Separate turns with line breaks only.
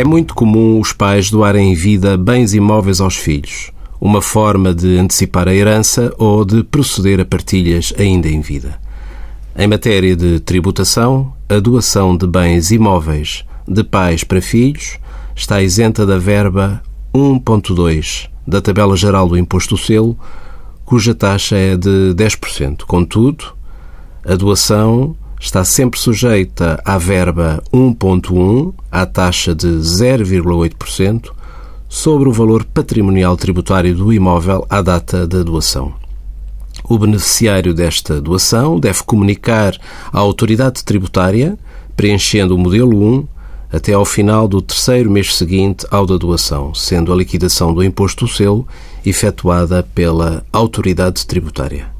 É muito comum os pais doarem em vida bens imóveis aos filhos, uma forma de antecipar a herança ou de proceder a partilhas ainda em vida. Em matéria de tributação, a doação de bens imóveis de pais para filhos está isenta da verba 1.2 da tabela geral do imposto do selo, cuja taxa é de 10%. Contudo, a doação está sempre sujeita à verba 1.1, à taxa de 0,8%, sobre o valor patrimonial tributário do imóvel à data da doação. O beneficiário desta doação deve comunicar à autoridade tributária, preenchendo o modelo 1, até ao final do terceiro mês seguinte ao da doação, sendo a liquidação do imposto do selo efetuada pela autoridade tributária.